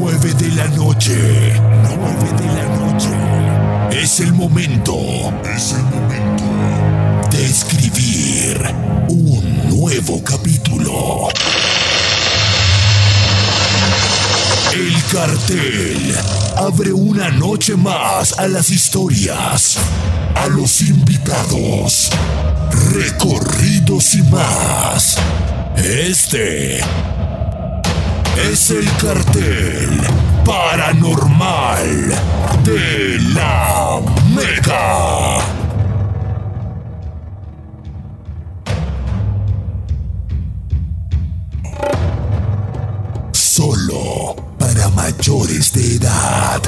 9 de la noche. 9 de la noche. Es el momento. Es el momento de escribir un nuevo capítulo. El cartel abre una noche más a las historias, a los invitados, recorridos y más. Este es el cartel paranormal de la Mega. Solo para mayores de edad.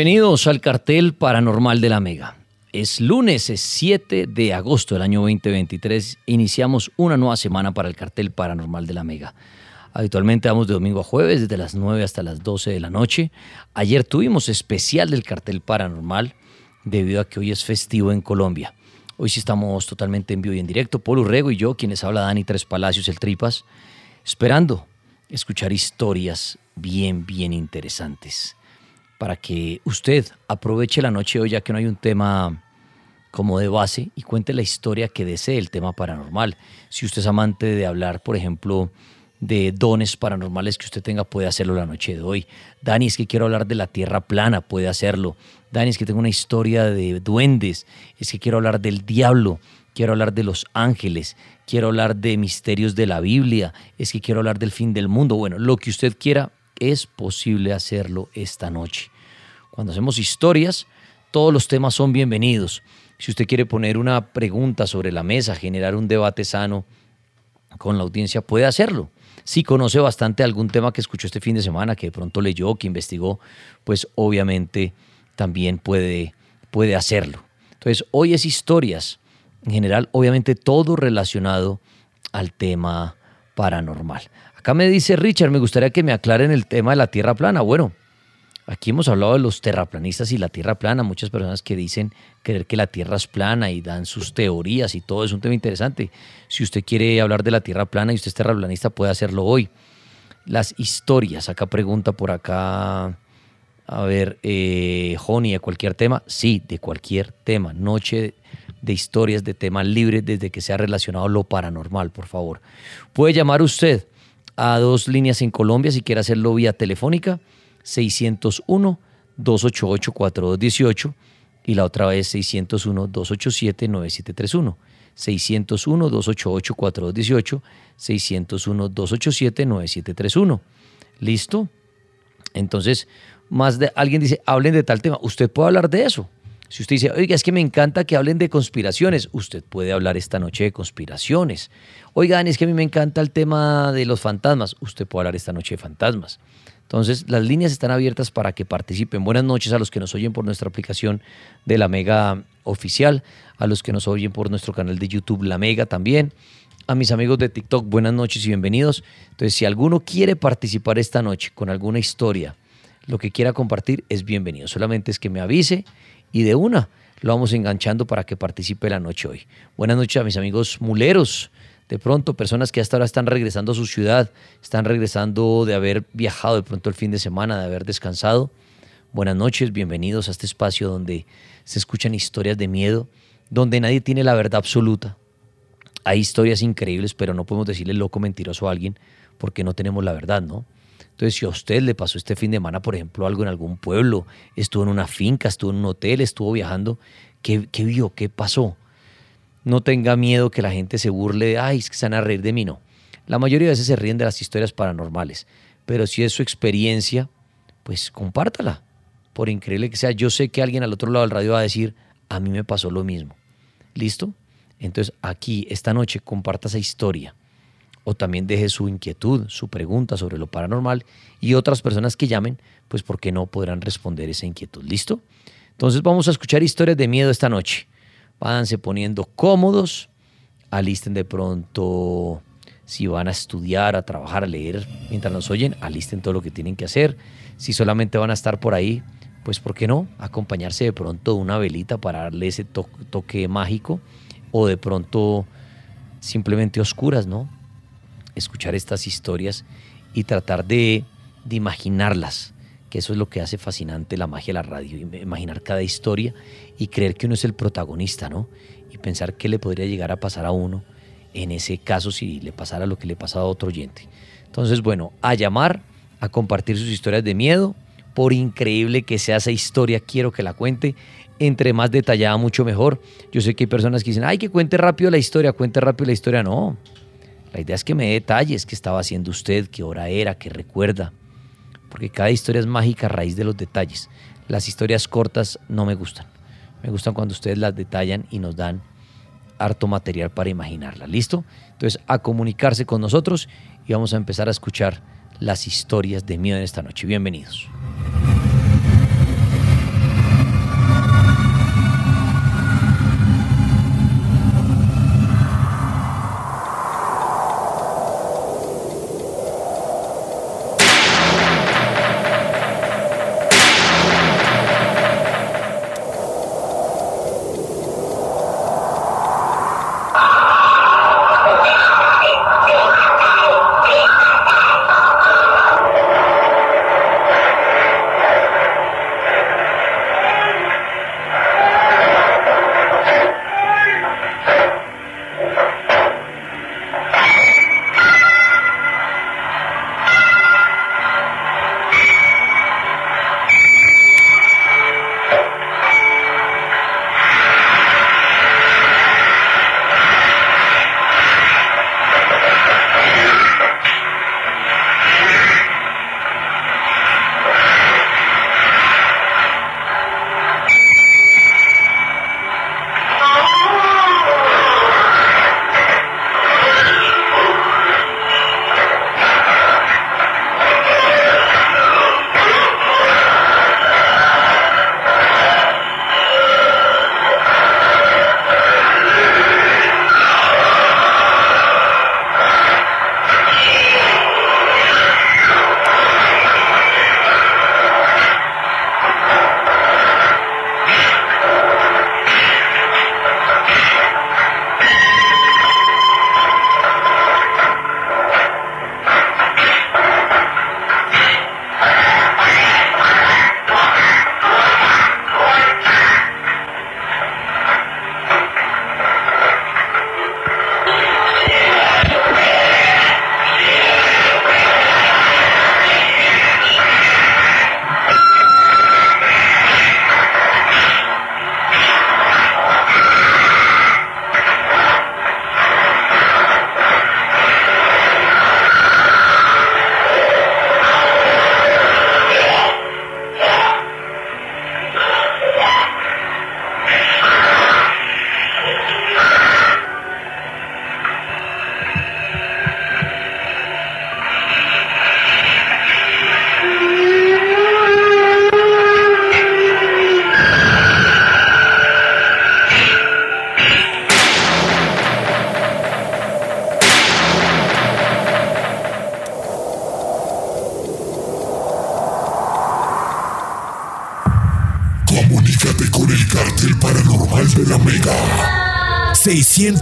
Bienvenidos al cartel paranormal de la Mega. Es lunes, es 7 de agosto del año 2023. Iniciamos una nueva semana para el cartel paranormal de la Mega. Habitualmente vamos de domingo a jueves, desde las 9 hasta las 12 de la noche. Ayer tuvimos especial del cartel paranormal, debido a que hoy es festivo en Colombia. Hoy sí estamos totalmente en vivo y en directo. Polo Urrego y yo, quienes habla Dani Tres Palacios, el Tripas, esperando escuchar historias bien, bien interesantes para que usted aproveche la noche hoy ya que no hay un tema como de base y cuente la historia que desee el tema paranormal. Si usted es amante de hablar, por ejemplo, de dones paranormales que usted tenga, puede hacerlo la noche de hoy. Dani, es que quiero hablar de la tierra plana, puede hacerlo. Dani, es que tengo una historia de duendes, es que quiero hablar del diablo, quiero hablar de los ángeles, quiero hablar de misterios de la Biblia, es que quiero hablar del fin del mundo. Bueno, lo que usted quiera, es posible hacerlo esta noche. Cuando hacemos historias, todos los temas son bienvenidos. Si usted quiere poner una pregunta sobre la mesa, generar un debate sano con la audiencia, puede hacerlo. Si conoce bastante algún tema que escuchó este fin de semana, que de pronto leyó, que investigó, pues obviamente también puede, puede hacerlo. Entonces, hoy es historias. En general, obviamente todo relacionado al tema paranormal. Acá me dice Richard, me gustaría que me aclaren el tema de la Tierra plana. Bueno, Aquí hemos hablado de los terraplanistas y la tierra plana, muchas personas que dicen creer que la tierra es plana y dan sus teorías y todo es un tema interesante. Si usted quiere hablar de la tierra plana y usted es terraplanista, puede hacerlo hoy. Las historias, acá pregunta por acá, a ver, eh, Joni, ¿de cualquier tema? Sí, de cualquier tema. Noche de historias de temas libres desde que sea relacionado lo paranormal, por favor. Puede llamar usted a dos líneas en Colombia si quiere hacerlo vía telefónica 601-288-4218 y la otra vez 601-287-9731. 601-288-4218, 601-287-9731. ¿Listo? Entonces, más de alguien dice, hablen de tal tema. Usted puede hablar de eso. Si usted dice, oiga, es que me encanta que hablen de conspiraciones, usted puede hablar esta noche de conspiraciones. Oigan, es que a mí me encanta el tema de los fantasmas, usted puede hablar esta noche de fantasmas. Entonces, las líneas están abiertas para que participen. Buenas noches a los que nos oyen por nuestra aplicación de La Mega Oficial, a los que nos oyen por nuestro canal de YouTube La Mega también, a mis amigos de TikTok, buenas noches y bienvenidos. Entonces, si alguno quiere participar esta noche con alguna historia, lo que quiera compartir es bienvenido. Solamente es que me avise y de una lo vamos enganchando para que participe la noche hoy. Buenas noches a mis amigos muleros de pronto personas que hasta ahora están regresando a su ciudad, están regresando de haber viajado de pronto el fin de semana, de haber descansado. Buenas noches, bienvenidos a este espacio donde se escuchan historias de miedo, donde nadie tiene la verdad absoluta. Hay historias increíbles, pero no podemos decirle loco mentiroso a alguien porque no tenemos la verdad, ¿no? Entonces, si a usted le pasó este fin de semana, por ejemplo, algo en algún pueblo, estuvo en una finca, estuvo en un hotel, estuvo viajando, ¿qué, qué vio? ¿Qué pasó? No tenga miedo que la gente se burle de, ay, es que se van a reír de mí, no. La mayoría de veces se ríen de las historias paranormales, pero si es su experiencia, pues compártala. Por increíble que sea, yo sé que alguien al otro lado del radio va a decir, a mí me pasó lo mismo. ¿Listo? Entonces aquí, esta noche, comparta esa historia. O también deje su inquietud, su pregunta sobre lo paranormal y otras personas que llamen, pues porque no podrán responder esa inquietud. ¿Listo? Entonces vamos a escuchar historias de miedo esta noche váyanse poniendo cómodos, alisten de pronto, si van a estudiar, a trabajar, a leer mientras nos oyen, alisten todo lo que tienen que hacer. Si solamente van a estar por ahí, pues ¿por qué no? Acompañarse de pronto de una velita para darle ese toque mágico o de pronto simplemente oscuras, ¿no? Escuchar estas historias y tratar de, imaginarlas que eso es lo que hace fascinante la magia de la radio, imaginar cada historia y creer que uno es el protagonista, ¿no? Y pensar qué le podría llegar a pasar a uno en ese caso si le pasara lo que le pasaba a otro oyente. Entonces, bueno, a llamar, a compartir sus historias de miedo, por increíble que sea esa historia, quiero que la cuente. Entre más detallada, mucho mejor. Yo sé que hay personas que dicen, ay, que cuente rápido la historia, cuente rápido la historia. No, la idea es que me dé detalles, qué estaba haciendo usted, qué hora era, qué recuerda porque cada historia es mágica a raíz de los detalles. Las historias cortas no me gustan. Me gustan cuando ustedes las detallan y nos dan harto material para imaginarla. ¿Listo? Entonces, a comunicarse con nosotros y vamos a empezar a escuchar las historias de miedo en esta noche. Bienvenidos.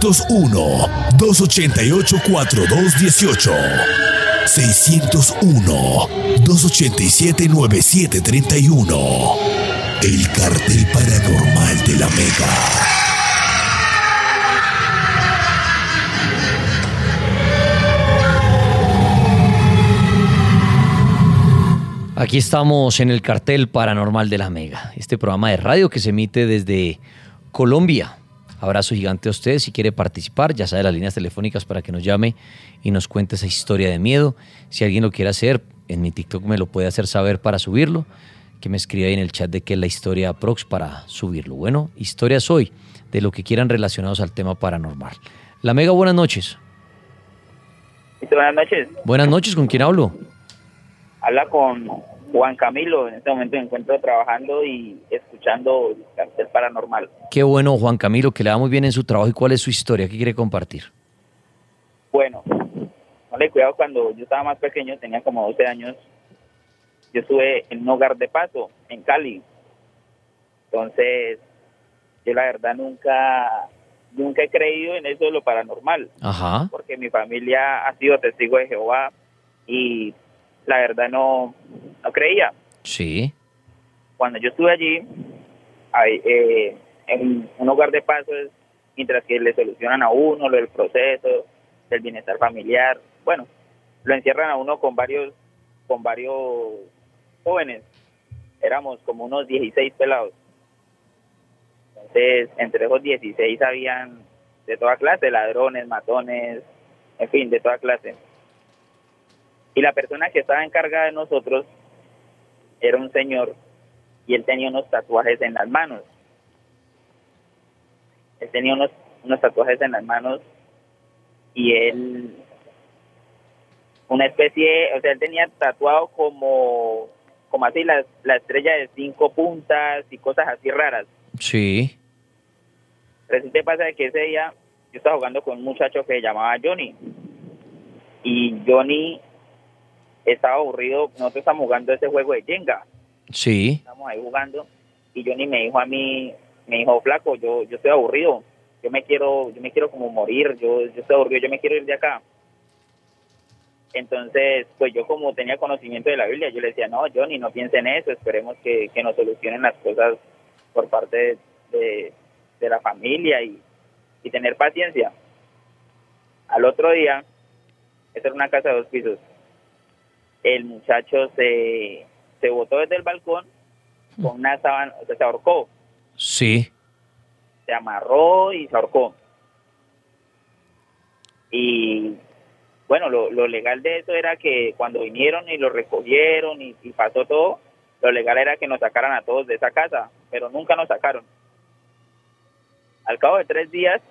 601-288-4218. 601-287-9731. El cartel paranormal de la Mega. Aquí estamos en el cartel paranormal de la Mega, este programa de radio que se emite desde Colombia. Abrazo gigante a usted. Si quiere participar, ya sabe las líneas telefónicas para que nos llame y nos cuente esa historia de miedo. Si alguien lo quiere hacer, en mi TikTok me lo puede hacer saber para subirlo. Que me escriba ahí en el chat de qué es la historia Prox para subirlo. Bueno, historias hoy de lo que quieran relacionados al tema paranormal. La Mega, buenas noches. Buenas noches. Buenas noches, ¿con quién hablo? Habla con Juan Camilo. En este momento me encuentro trabajando y escuchando el paranormal. Qué bueno, Juan Camilo, que le va muy bien en su trabajo. ¿Y cuál es su historia? ¿Qué quiere compartir? Bueno, no le cuidado cuando yo estaba más pequeño, tenía como 12 años. Yo estuve en un hogar de paso en Cali. Entonces, yo la verdad nunca nunca he creído en eso de lo paranormal. Ajá. Porque mi familia ha sido testigo de Jehová y la verdad no, no creía. Sí. Cuando yo estuve allí, ahí, eh, en un hogar de paso, es mientras que le solucionan a uno lo del proceso, del bienestar familiar, bueno, lo encierran a uno con varios, con varios jóvenes. Éramos como unos 16 pelados. Entonces, entre esos 16 habían de toda clase, ladrones, matones, en fin, de toda clase. Y la persona que estaba encargada de nosotros era un señor y él tenía unos tatuajes en las manos. Él tenía unos, unos tatuajes en las manos y él, una especie, o sea, él tenía tatuado como, como así la, la estrella de cinco puntas y cosas así raras. Sí. Resulta y pasa que ese día yo estaba jugando con un muchacho que se llamaba Johnny. Y Johnny estaba aburrido, nosotros estamos jugando ese juego de Jenga. Sí. Estamos ahí jugando y Johnny me dijo a mí, me dijo, flaco, yo, yo estoy aburrido, yo me quiero, yo me quiero como morir, yo, yo estoy aburrido, yo me quiero ir de acá. Entonces, pues yo como tenía conocimiento de la Biblia, yo le decía, no, Johnny, no piense en eso, esperemos que, que nos solucionen las cosas por parte de, de, la familia y, y tener paciencia. Al otro día, esta era una casa de dos pisos, el muchacho se, se botó desde el balcón con una sábana, o sea, se ahorcó, Sí. se amarró y se ahorcó. Y bueno, lo, lo legal de eso era que cuando vinieron y lo recogieron y, y pasó todo, lo legal era que nos sacaran a todos de esa casa, pero nunca nos sacaron. Al cabo de tres días,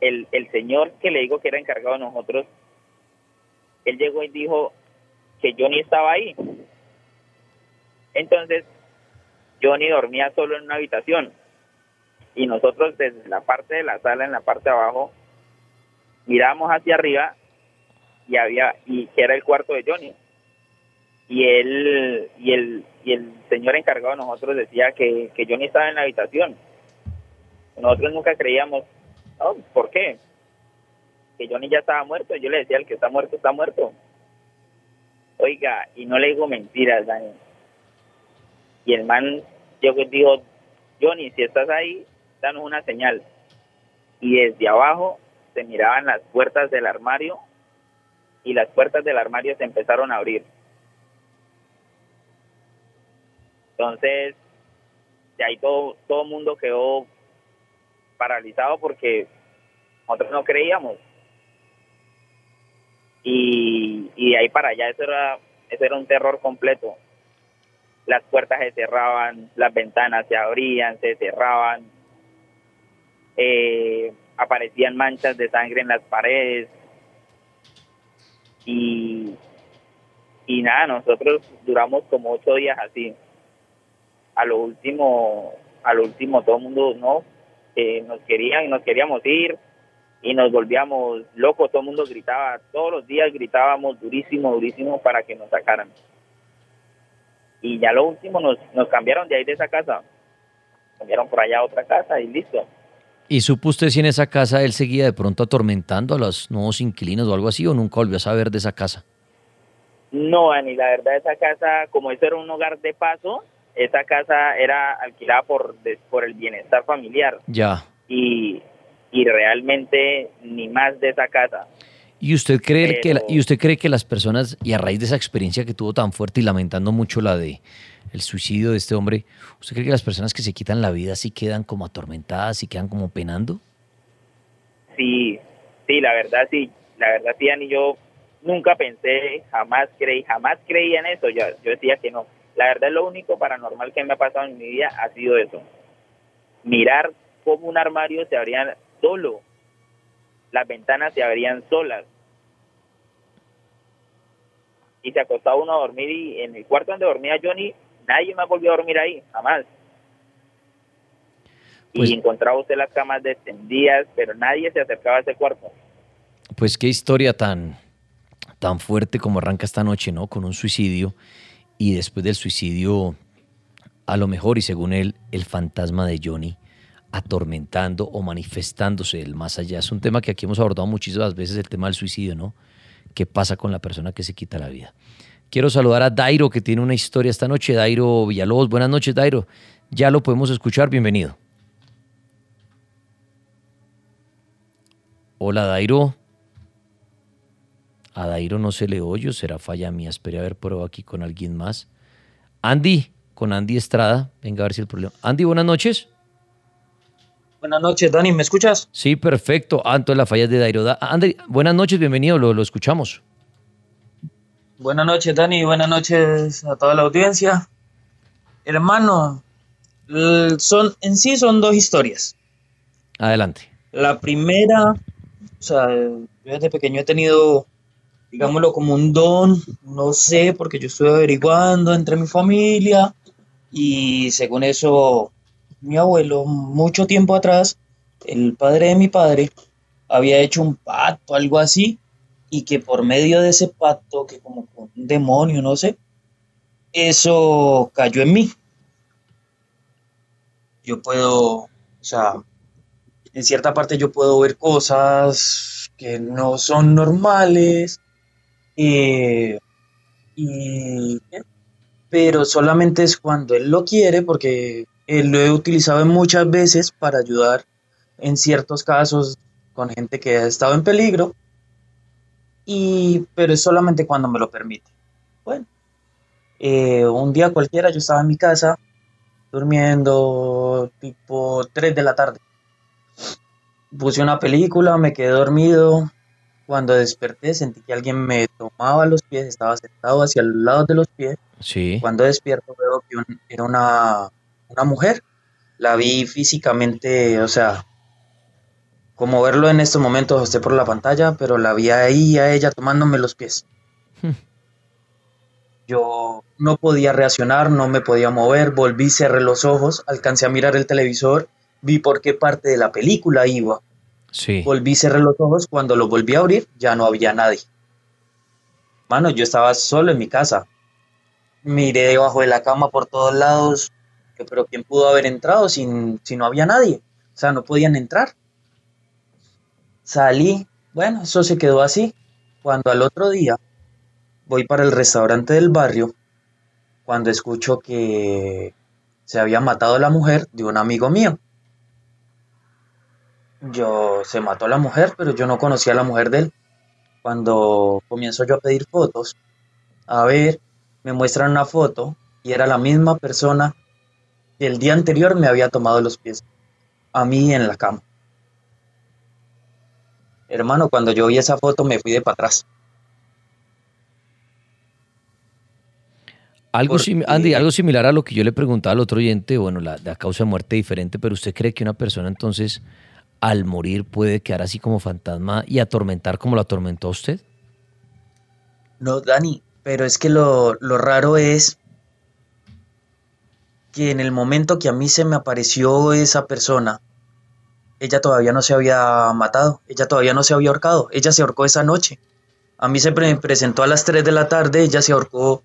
el, el señor que le digo que era encargado de nosotros, él llegó y dijo que Johnny estaba ahí. Entonces, Johnny dormía solo en una habitación. Y nosotros desde la parte de la sala, en la parte de abajo, miramos hacia arriba y había y que era el cuarto de Johnny. Y él y el y el señor encargado de nosotros decía que, que Johnny estaba en la habitación. Nosotros nunca creíamos "Oh, ¿por qué? que Johnny ya estaba muerto. Yo le decía el que está muerto está muerto oiga y no le digo mentiras Dani y el man yo dijo Johnny si estás ahí danos una señal y desde abajo se miraban las puertas del armario y las puertas del armario se empezaron a abrir. Entonces, de ahí todo todo mundo quedó paralizado porque nosotros no creíamos. Y, y de ahí para allá eso era, eso era un terror completo. Las puertas se cerraban, las ventanas se abrían, se cerraban, eh, aparecían manchas de sangre en las paredes. Y, y nada, nosotros duramos como ocho días así. A lo último, a lo último todo el mundo no eh, nos querían nos queríamos ir y nos volvíamos locos, todo el mundo gritaba, todos los días gritábamos durísimo, durísimo para que nos sacaran. Y ya lo último nos, nos cambiaron de ahí de esa casa cambiaron por allá a otra casa y listo. ¿Y supo usted si en esa casa él seguía de pronto atormentando a los nuevos inquilinos o algo así o nunca volvió a saber de esa casa? No, Ani, la verdad esa casa, como eso era un hogar de paso, esa casa era alquilada por, por el bienestar familiar. Ya. Y, y realmente ni más de esa casa. ¿Y usted cree que y usted cree que las personas y a raíz de esa experiencia que tuvo tan fuerte y lamentando mucho la de el suicidio de este hombre, ¿usted cree que las personas que se quitan la vida sí quedan como atormentadas y quedan como penando? Sí, sí, la verdad sí, la verdad sí, Ani, yo nunca pensé, jamás creí, jamás creía en eso, yo, yo decía que no. La verdad lo único paranormal que me ha pasado en mi vida ha sido eso, mirar cómo un armario se abría solo, las ventanas se abrían solas. Y se acostaba uno a dormir y en el cuarto donde dormía Johnny, nadie más volvió a dormir ahí, jamás. y pues encontraba usted las camas descendidas, pero nadie se acercaba a ese cuarto. Pues qué historia tan, tan fuerte como arranca esta noche, ¿no? Con un suicidio y después del suicidio, a lo mejor y según él, el fantasma de Johnny atormentando o manifestándose el más allá. Es un tema que aquí hemos abordado muchísimas veces, el tema del suicidio, ¿no? ¿Qué pasa con la persona que se quita la vida? Quiero saludar a Dairo, que tiene una historia esta noche. Dairo Villalobos, buenas noches, Dairo. Ya lo podemos escuchar, bienvenido. Hola, Dairo. A Dairo no se le oye, será falla mía. Espere a ver, pruebo aquí con alguien más. Andy, con Andy Estrada. Venga a ver si el problema. Andy, buenas noches. Buenas noches, Dani, ¿me escuchas? Sí, perfecto. Ah, entonces la falla de Dairo. Andy, buenas noches, bienvenido, lo, lo escuchamos. Buenas noches, Dani, buenas noches a toda la audiencia. Hermano, son, en sí son dos historias. Adelante. La primera, o sea, yo desde pequeño he tenido, digámoslo, como un don, no sé, porque yo estoy averiguando entre mi familia y según eso mi abuelo, mucho tiempo atrás, el padre de mi padre, había hecho un pacto, algo así, y que por medio de ese pacto, que como un demonio, no sé, eso cayó en mí. Yo puedo, o sea, en cierta parte yo puedo ver cosas que no son normales, eh, y, pero solamente es cuando él lo quiere, porque eh, lo he utilizado muchas veces para ayudar en ciertos casos con gente que ha estado en peligro, y, pero es solamente cuando me lo permite. Bueno, eh, un día cualquiera yo estaba en mi casa durmiendo tipo 3 de la tarde. Puse una película, me quedé dormido. Cuando desperté sentí que alguien me tomaba los pies, estaba sentado hacia el lado de los pies. Sí. Cuando despierto veo que era una una mujer. La vi físicamente, o sea, como verlo en estos momentos esté por la pantalla, pero la vi ahí a ella tomándome los pies. Yo no podía reaccionar, no me podía mover, volví, cerré los ojos, alcancé a mirar el televisor, vi por qué parte de la película iba. Sí. Volví, cerré los ojos, cuando lo volví a abrir ya no había nadie. Mano, yo estaba solo en mi casa. Miré debajo de la cama por todos lados, pero ¿quién pudo haber entrado si, si no había nadie? O sea, no podían entrar. Salí, bueno, eso se quedó así. Cuando al otro día voy para el restaurante del barrio, cuando escucho que se había matado la mujer de un amigo mío. Yo se mató la mujer, pero yo no conocía a la mujer de él. Cuando comienzo yo a pedir fotos, a ver, me muestran una foto y era la misma persona el día anterior me había tomado los pies a mí en la cama. Hermano, cuando yo vi esa foto me fui de para atrás. Algo, Andy, algo similar a lo que yo le preguntaba al otro oyente, bueno, la, la causa de muerte diferente, pero ¿usted cree que una persona entonces al morir puede quedar así como fantasma y atormentar como lo atormentó a usted? No, Dani, pero es que lo, lo raro es que en el momento que a mí se me apareció esa persona, ella todavía no se había matado, ella todavía no se había ahorcado, ella se ahorcó esa noche. A mí se me presentó a las 3 de la tarde, ella se ahorcó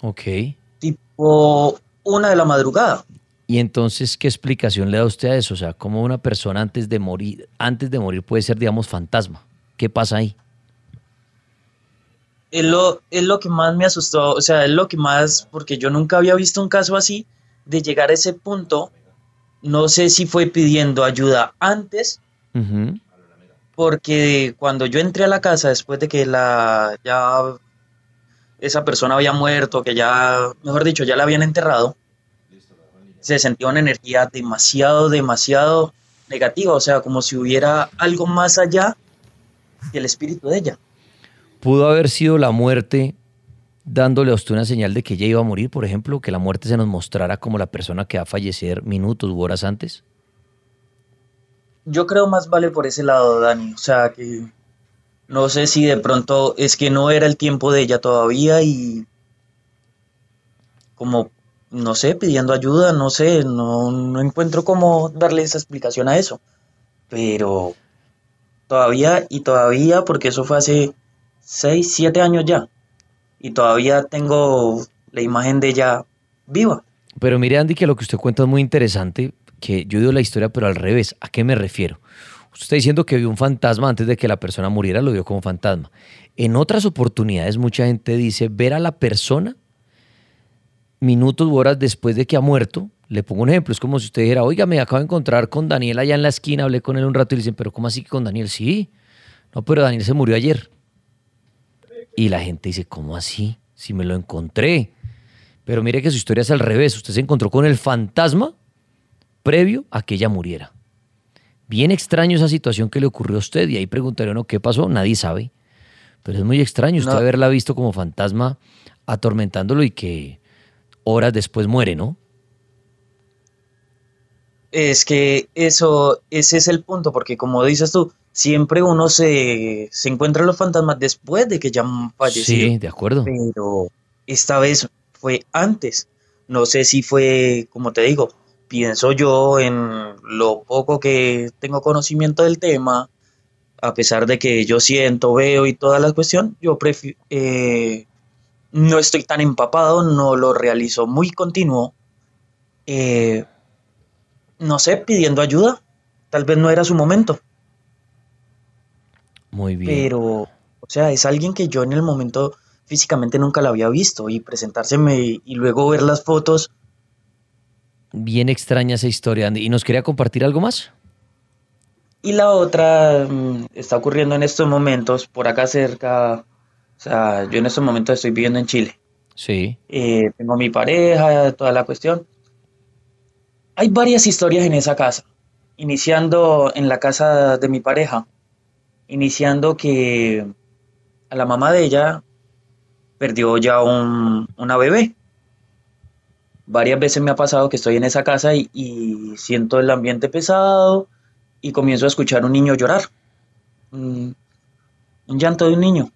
ok tipo una de la madrugada. Y entonces, ¿qué explicación le da usted a eso? O sea, ¿cómo una persona antes de morir, antes de morir puede ser, digamos, fantasma? ¿Qué pasa ahí? Es lo, es lo que más me asustó, o sea, es lo que más, porque yo nunca había visto un caso así, de llegar a ese punto, no sé si fue pidiendo ayuda antes, porque cuando yo entré a la casa después de que la ya esa persona había muerto, que ya, mejor dicho, ya la habían enterrado, se sentía una energía demasiado, demasiado negativa, o sea, como si hubiera algo más allá que el espíritu de ella. ¿Pudo haber sido la muerte dándole a usted una señal de que ella iba a morir, por ejemplo? Que la muerte se nos mostrara como la persona que va a fallecer minutos u horas antes. Yo creo más vale por ese lado, Dani, o sea, que no sé si de pronto es que no era el tiempo de ella todavía y como, no sé, pidiendo ayuda, no sé, no, no encuentro cómo darle esa explicación a eso, pero todavía y todavía, porque eso fue hace 6, 7 años ya, y todavía tengo la imagen de ella viva. Pero mire, Andy, que lo que usted cuenta es muy interesante, que yo digo la historia, pero al revés. ¿A qué me refiero? Usted está diciendo que vio un fantasma antes de que la persona muriera, lo vio como fantasma. En otras oportunidades, mucha gente dice ver a la persona minutos u horas después de que ha muerto. Le pongo un ejemplo, es como si usted dijera, oiga, me acabo de encontrar con Daniel allá en la esquina, hablé con él un rato y le dicen, pero ¿cómo así que con Daniel? Sí. No, pero Daniel se murió ayer. Y la gente dice, ¿cómo así? Si me lo encontré. Pero mire que su historia es al revés. Usted se encontró con el fantasma previo a que ella muriera. Bien extraño esa situación que le ocurrió a usted y ahí preguntaría uno qué pasó, nadie sabe. Pero es muy extraño usted No. haberla visto como fantasma atormentándolo y que horas después muere, ¿no? Es que eso, ese es el punto, porque como dices tú, siempre uno se, se encuentra los fantasmas después de que ya han fallecido. Sí, de acuerdo. pero esta vez fue antes. No sé si fue, como te digo, pienso yo en lo poco que tengo conocimiento del tema, a pesar de que yo siento, veo y toda la cuestión, yo prefi- eh, no estoy tan empapado, no lo realizo muy continuo. eh, no sé, pidiendo ayuda. Tal vez no era su momento, Muy bien. pero, o sea, es alguien que yo en el momento físicamente nunca la había visto y presentárseme y, y luego ver las fotos. Bien extraña esa historia, Andy. ¿Y nos quería compartir algo más? Y la otra mm, está ocurriendo en estos momentos, por acá cerca. O sea, yo en estos momentos estoy viviendo en Chile. Sí. Eh, tengo mi pareja, toda la cuestión. Hay varias historias en esa casa. Iniciando en la casa de mi pareja. Iniciando que a la mamá de ella perdió ya un- una bebé. Varias veces me ha pasado que estoy en esa casa y, siento el ambiente pesado y comienzo a escuchar un niño llorar. Un, llanto de un niño.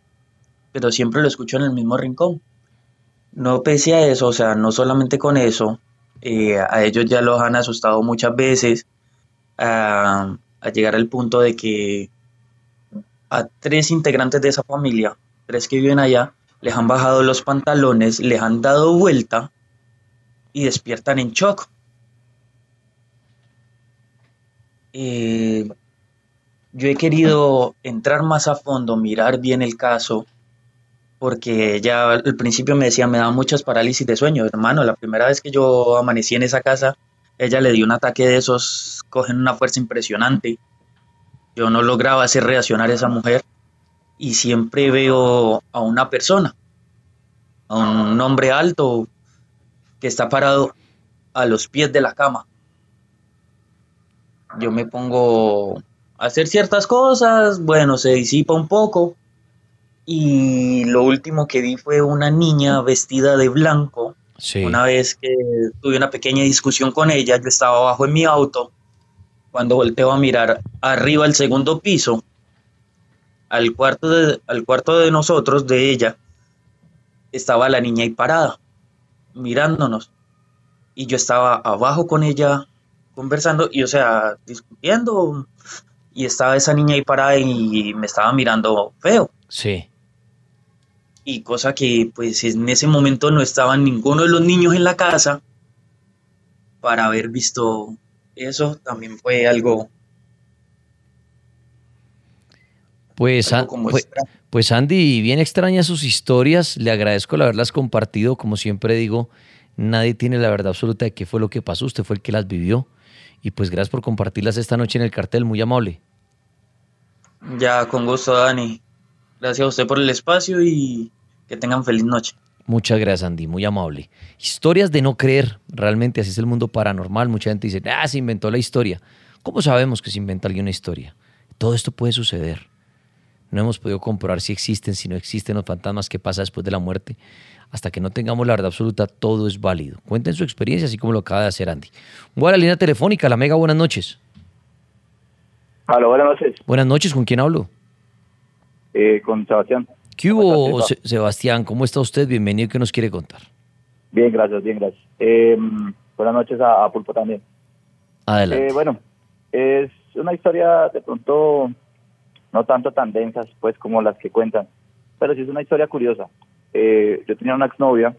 Pero siempre lo escucho en el mismo rincón. No pese a eso, o sea, no solamente con eso, eh, a ellos ya los han asustado muchas veces, a llegar al punto de que a tres integrantes de esa familia, tres que viven allá, les han bajado los pantalones, les han dado vuelta y despiertan en shock. Eh, yo he querido entrar más a fondo, mirar bien el caso, porque ella al principio me decía, me da muchas parálisis de sueño, hermano, la primera vez que yo amanecí en esa casa, ella le dio un ataque de esos, cogen una fuerza impresionante. Yo no lograba hacer reaccionar a esa mujer y siempre veo a una persona, a un hombre alto que está parado a los pies de la cama. Yo me pongo a hacer ciertas cosas, bueno, se disipa un poco y lo último que vi fue una niña vestida de blanco. Sí. Una vez que tuve una pequeña discusión con ella, yo estaba abajo en mi auto, cuando volteo a mirar arriba al segundo piso, al cuarto de, al cuarto de nosotros, de ella, estaba la niña ahí parada, mirándonos. Y yo estaba abajo con ella, conversando, y o sea, discutiendo, y estaba esa niña ahí parada y me estaba mirando feo. Sí. y cosa que pues en ese momento no estaban ninguno de los niños en la casa para haber visto eso también fue algo, Pues, algo a- como pues, pues, Andy, bien extrañas sus historias. Le agradezco el haberlas compartido. Como siempre digo, nadie tiene la verdad absoluta de qué fue lo que pasó. Usted fue el que las vivió. Y pues gracias por compartirlas esta noche en el cartel. Muy amable. Ya, con gusto, Dani. Gracias a usted por el espacio y que tengan feliz noche. Muchas gracias, Andy. Muy amable. Historias de no creer. Realmente así es el mundo paranormal. Mucha gente dice, ah, se inventó la historia. ¿Cómo sabemos que se inventa alguien una historia? Todo esto puede suceder. No hemos podido comprobar si existen, si no existen los fantasmas, qué pasa después de la muerte. Hasta que no tengamos la verdad absoluta, todo es válido. Cuenten su experiencia, así como lo acaba de hacer Andy. Voy a la línea telefónica, la Mega, buenas noches. Hola, buenas noches. Buenas noches, ¿con quién hablo? Eh, con Sebastián. ¿Qué ¿Cómo hubo, Sebastián? ¿Cómo está usted? Bienvenido, ¿qué nos quiere contar? Bien, gracias, bien, gracias. Eh, buenas noches a, a Pulpo también. Adelante. Eh, bueno, es una historia de pronto no tanto tan densas, pues, como las que cuentan, pero sí es una historia curiosa. Eh, yo tenía una exnovia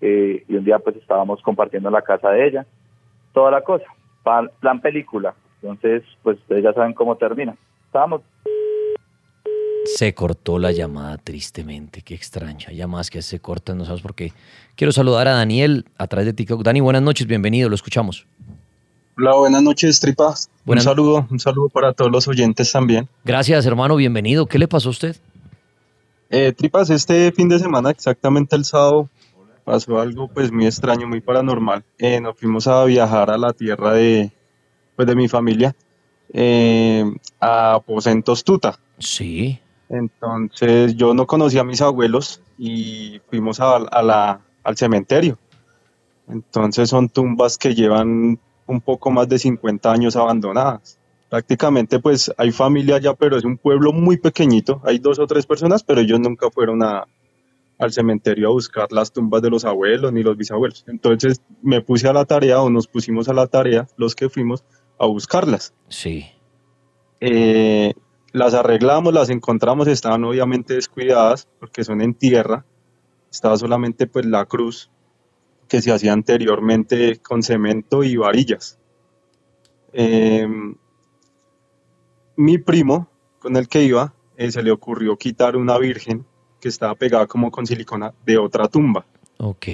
eh, y un día, pues, estábamos compartiendo la casa de ella, toda la cosa, plan película. Entonces, pues, ustedes ya saben cómo termina. Estábamos Se cortó la llamada tristemente, qué extraño. Hay llamadas que se cortan, no sabes por qué. Quiero saludar a Daniel a través de TikTok. Dani, buenas noches, bienvenido, lo escuchamos. Hola, buenas noches, tripas. Buenas- Un saludo, un saludo para todos los oyentes también. Gracias, hermano, bienvenido. ¿Qué le pasó a usted? Eh, tripas, este fin de semana, exactamente el sábado, pasó algo pues muy extraño, muy paranormal. Eh, nos fuimos a viajar a la tierra de, pues, de mi familia, eh, a Aposentos Tuta. Sí. Entonces yo no conocía a mis abuelos y fuimos a, a la, al cementerio. Entonces son tumbas que llevan un poco más de 50 años abandonadas. Prácticamente pues hay familia allá, pero es un pueblo muy pequeñito. Hay dos o tres personas, pero ellos nunca fueron a, al cementerio a buscar las tumbas de los abuelos ni los bisabuelos. Entonces me puse a la tarea o nos pusimos a la tarea los que fuimos a buscarlas. Sí. Eh, las arreglamos, las encontramos, estaban obviamente descuidadas porque son en tierra. Estaba solamente pues la cruz que se hacía anteriormente con cemento y varillas. Eh, mi primo con el que iba eh, se le ocurrió quitar una virgen que estaba pegada como con silicona de otra tumba. Ok.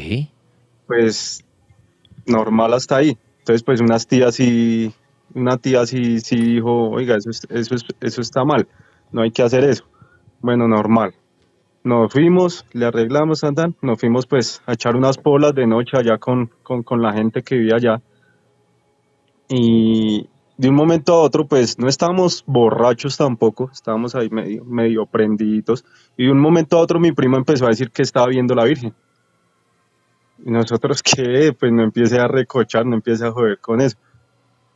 Pues normal hasta ahí. Entonces pues unas tías y una tía sí, sí dijo, oiga, eso, es- eso, es- eso está mal, no hay que hacer eso. Bueno, normal. Nos fuimos, le arreglamos, tan, nos fuimos pues a echar unas polas de noche allá con, con, con la gente que vivía allá. Y de un momento a otro pues no estábamos borrachos tampoco, estábamos ahí medio, medio prendiditos. Y de un momento a otro mi primo empezó a decir que estaba viendo la Virgen. Y nosotros, ¿qué? Pues no empiece a recochar, no empiece a joder con eso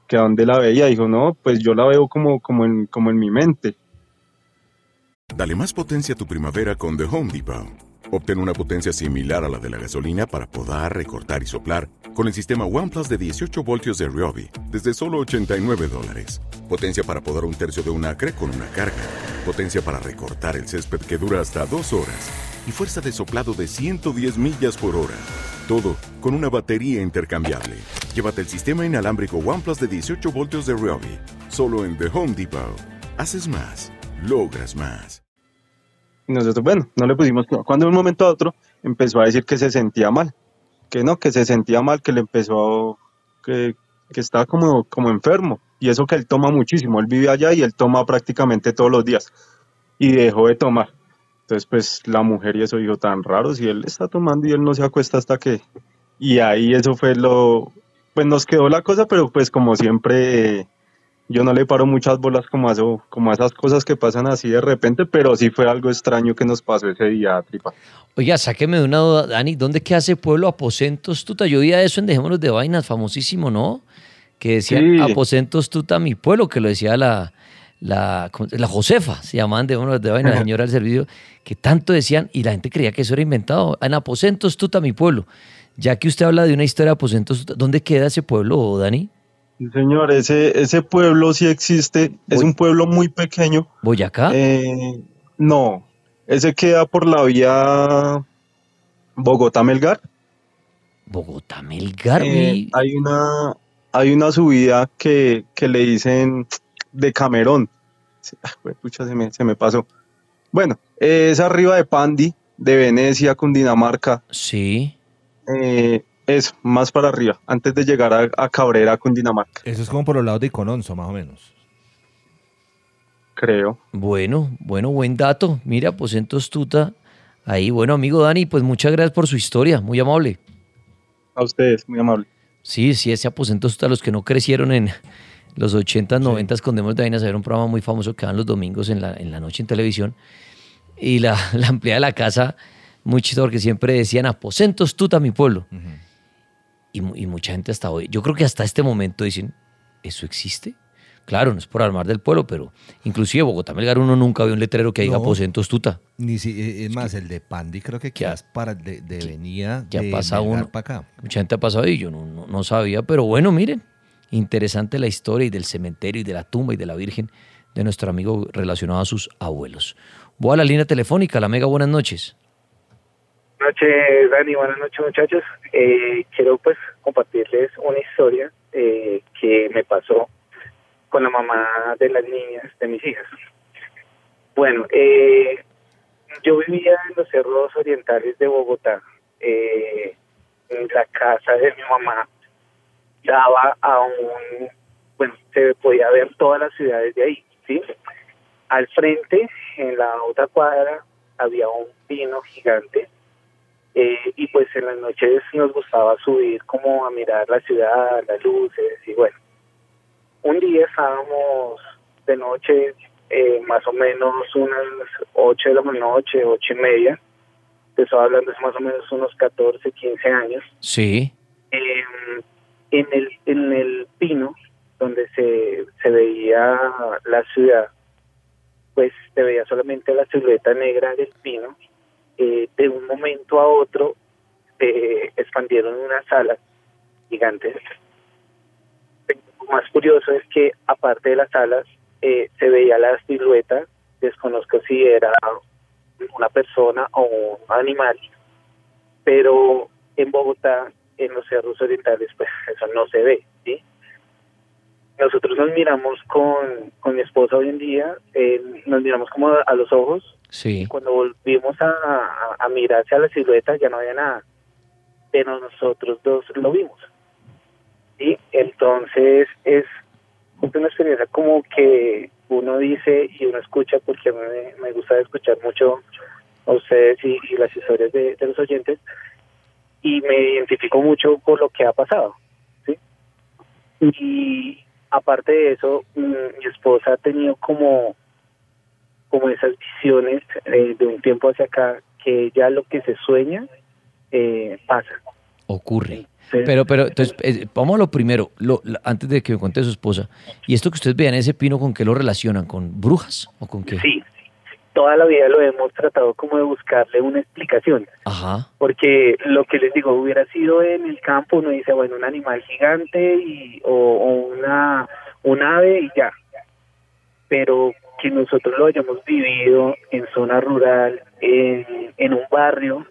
que dónde la veía, dijo, no, pues yo la veo como, como, en, como en mi mente. Dale más potencia a tu primavera con The Home Depot. Obtén una potencia similar a la de la gasolina para podar, recortar y soplar con el sistema OnePlus de 18 voltios de Ryobi desde solo 89 dólares. Potencia para podar un tercio de un acre con una carga. Potencia para recortar el césped que dura hasta dos horas. Y fuerza de soplado de 110 millas por hora. Todo con una batería intercambiable. Llévate el sistema inalámbrico OnePlus de 18 voltios de Ryobi. Solo en The Home Depot. Haces más. Logras más. Nosotros, bueno, no le pusimos. Cuando de un momento a otro empezó a decir que se sentía mal, que no, que se sentía mal, que le empezó, que, que estaba como, como enfermo. Y eso que él toma muchísimo, él vive allá y él toma prácticamente todos los días. Y dejó de tomar. Entonces, pues la mujer y eso dijo tan raro, si él está tomando y él no se acuesta hasta que... Y ahí eso fue lo... Pues nos quedó la cosa, pero pues como siempre... eh, yo no le paro muchas bolas como a, eso, como a esas cosas que pasan así de repente, pero sí fue algo extraño que nos pasó ese día, tripa. Oiga, sáqueme de una duda, Dani, ¿dónde queda ese pueblo Aposentos Tuta? Yo oía eso en Dejémonos de Vainas, famosísimo, ¿no? Que decían Sí. Aposentos Tuta, mi pueblo, que lo decía la, la, la Josefa, se llamaban de Vainas, la señora del servicio, que tanto decían y la gente creía que eso era inventado. En Aposentos Tuta, mi pueblo. Ya que usted habla de una historia de Aposentos Tuta, ¿dónde queda ese pueblo, Dani? Sí, Señor, ese, ese pueblo sí existe, es un pueblo muy pequeño. ¿Boyacá? Eh, no, ese queda por la vía Bogotá-Melgar. Bogotá Melgar, Eh, hay una hay una subida que, que le dicen de Camerón. Se- ah, pucha, se me, se me pasó. Bueno, eh, es arriba de Pandi, de Venecia, Cundinamarca. Sí. Eh, eso, más para arriba, antes de llegar a, a Cabrera, Cundinamarca, Eso es como por los lados de Icononso, más o menos. creo. Bueno, bueno, buen dato. Mira, Aposento Astuta. Ahí, bueno, amigo Dani, pues muchas gracias por su historia, muy amable. A ustedes, muy amable. Sí, sí, ese aposento Astuta, los que no crecieron en los 80s, 90s, con Demos de Vainas, era un programa muy famoso que daban los domingos en la, en la noche en televisión. Y la, la empleada de la casa, muy chido, porque siempre decían aposento Astuta, mi pueblo. y, y mucha gente hasta hoy, yo creo que hasta este momento dicen, ¿eso existe? Claro, no es por armar del pueblo, pero inclusive Bogotá Melgar uno nunca vio un letrero que diga No. aposento Astuta. Ni si, eh, es más, el de Pandi creo que Ya- quizás para de, de venía ya de pasa uno. para acá. Mucha gente ha pasado y yo no, no- no sabía, pero bueno, miren, interesante la historia y del cementerio y de la tumba y de la Virgen de nuestro amigo relacionado a sus abuelos. Voy a la línea telefónica, la mega, buenas noches. Buenas noches, Dani. Buenas noches, muchachos. Eh, quiero pues compartirles una historia eh, que me pasó con la mamá de las niñas de mis hijas. Bueno, eh, yo vivía en los cerros orientales de Bogotá. Eh, en la casa de mi mamá daba a un, bueno, se podía ver todas las ciudades de ahí, ¿sí? Al frente, en la otra cuadra, había un pino gigante eh, y pues en las noches nos gustaba subir como a mirar la ciudad, las luces y bueno. Un día estábamos de noche, eh, más o menos unas 8 de la noche, ocho y media. Te estaba hablando hace más o menos unos 14, 15 años. Sí, Eh, en, el, en el pino, donde se, se veía la ciudad, pues se veía solamente la silueta negra del pino. Eh, de un momento a otro se expandieron unas alas gigantes. Lo más curioso es que aparte de las alas eh, se veía la silueta, desconozco si era una persona o un animal, pero en Bogotá, en los cerros orientales, pues eso no se ve, ¿sí? Nosotros nos miramos con, con mi esposa hoy en día, eh, nos miramos como a los ojos sí. cuando volvimos a, a, a mirar hacia la silueta ya no había nada, pero nosotros dos lo vimos. Y entonces es una experiencia como que uno dice y uno escucha, porque a mí me, me gusta escuchar mucho a ustedes y, y las historias de, de los oyentes, y me identifico mucho por lo que ha pasado. ¿sí? Y aparte de eso, mm, mi esposa ha tenido como como esas visiones eh, de un tiempo hacia acá que ya lo que se sueña eh, pasa. ocurre. Pero, pero, entonces, eh, vamos a lo primero, lo- antes de que me cuente su esposa. ¿Y esto que ustedes vean ese pino con qué lo relacionan? ¿Con brujas o con qué? Sí, toda la vida lo hemos tratado como de buscarle una explicación, Ajá, porque lo que les digo, hubiera sido en el campo, uno dice, bueno, un animal gigante y, o, o una, un ave y ya, pero que nosotros lo hayamos vivido en zona rural, en, en un barrio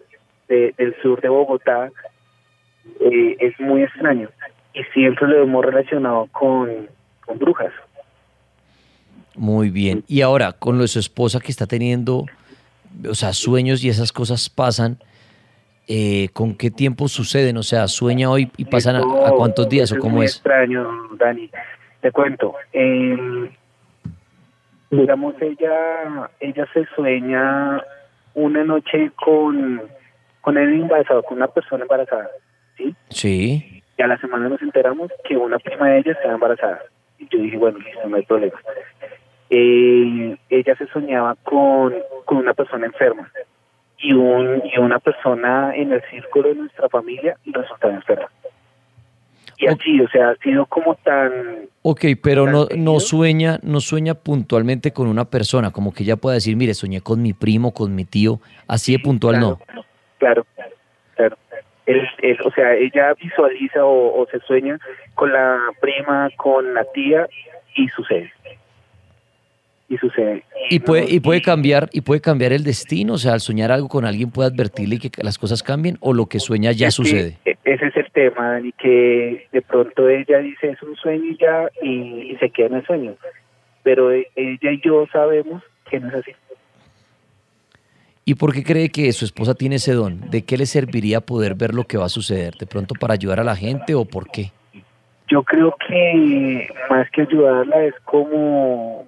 de- del sur de Bogotá, eh, es muy extraño. Y siempre lo hemos relacionado con, con brujas. Muy bien. Y ahora, con lo de su esposa que está teniendo, o sea, sueños y esas cosas pasan, eh, ¿con qué tiempo suceden? O sea, ¿sueña hoy y pasan a, cuántos días o cómo muy es? extraño, Dani. Te cuento. eh, digamos, ella, ella se sueña una noche con, con él embarazado, con una persona embarazada, ¿sí? Sí, Y a la semana nos enteramos que una prima de ella estaba embarazada. Y yo dije, bueno, listo, no hay problema. Eh, ella se soñaba con, con una persona enferma y, un, y una persona en el círculo de nuestra familia resultaba enferma. Y así, o sea, ha sido como tan... ok, pero no, ¿Tan no sueña, no sueña puntualmente con una persona, como que ella pueda decir, mire, soñé con mi primo, con mi tío, así de puntual no. Claro, claro. El, el- o sea, ella visualiza o, o se sueña con la prima, con la tía y sucede. Y sucede. Y puede, y puede cambiar, y puede cambiar el destino, o sea, al soñar algo con alguien puede advertirle que las cosas cambien o lo que sueya ya sucede. ese es el tema, Dani, que de pronto ella dice es un sueño y ya, y, y se queda en el sueño. Pero e- ella y yo sabemos que no es así. ¿Y por qué cree que su esposa tiene ese don? ¿De qué le serviría poder ver lo que va a suceder? ¿De pronto para ayudar a la gente o por qué? Yo creo que más que ayudarla es como,